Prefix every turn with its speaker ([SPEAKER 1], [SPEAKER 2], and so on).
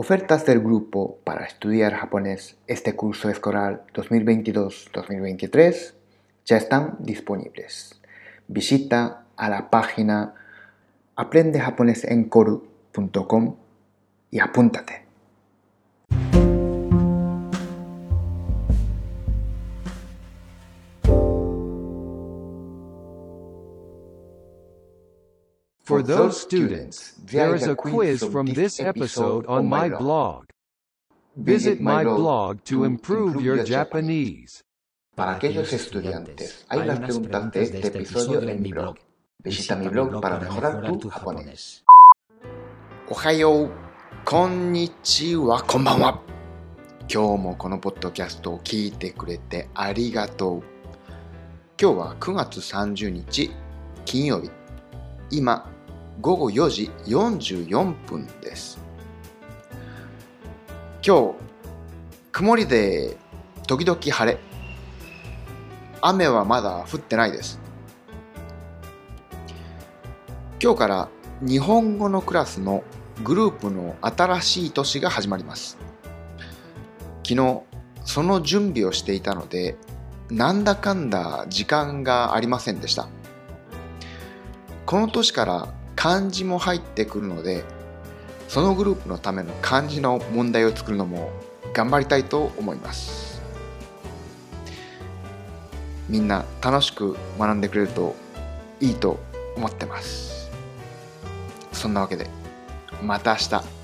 [SPEAKER 1] Ofertas del grupo para estudiar japonés este curso escolar 2022-2023 ya están disponibles. Visita a la página aprendejaponesencoru.com y apúntate.
[SPEAKER 2] For those students, there is a quiz from this episode on my blog. Visit my blog to improve your Japanese.
[SPEAKER 1] Para aquellos estudiantes, hay unas preguntas de este episodio en mi blog. Visita mi blog para mejorar tu japonés. Ohayo, konnichiwa, konbanwa. 今日もこのポッドキャストを聞いてくれてありがとう。今日は9月30日金曜日。今、午後4時44分です。今日、曇りで時々晴れ。雨はまだ降ってないです。今日から日本語のクラスのグループの新しい年が始まります。昨日、その準備をしていたので、なんだかんだ時間がありませんでした。この年から漢字も入ってくるので、そのグループのための漢字の問題を作るのも頑張りたいと思います。みんな楽しく学んでくれるといいと思ってます。そんなわけで、また明日。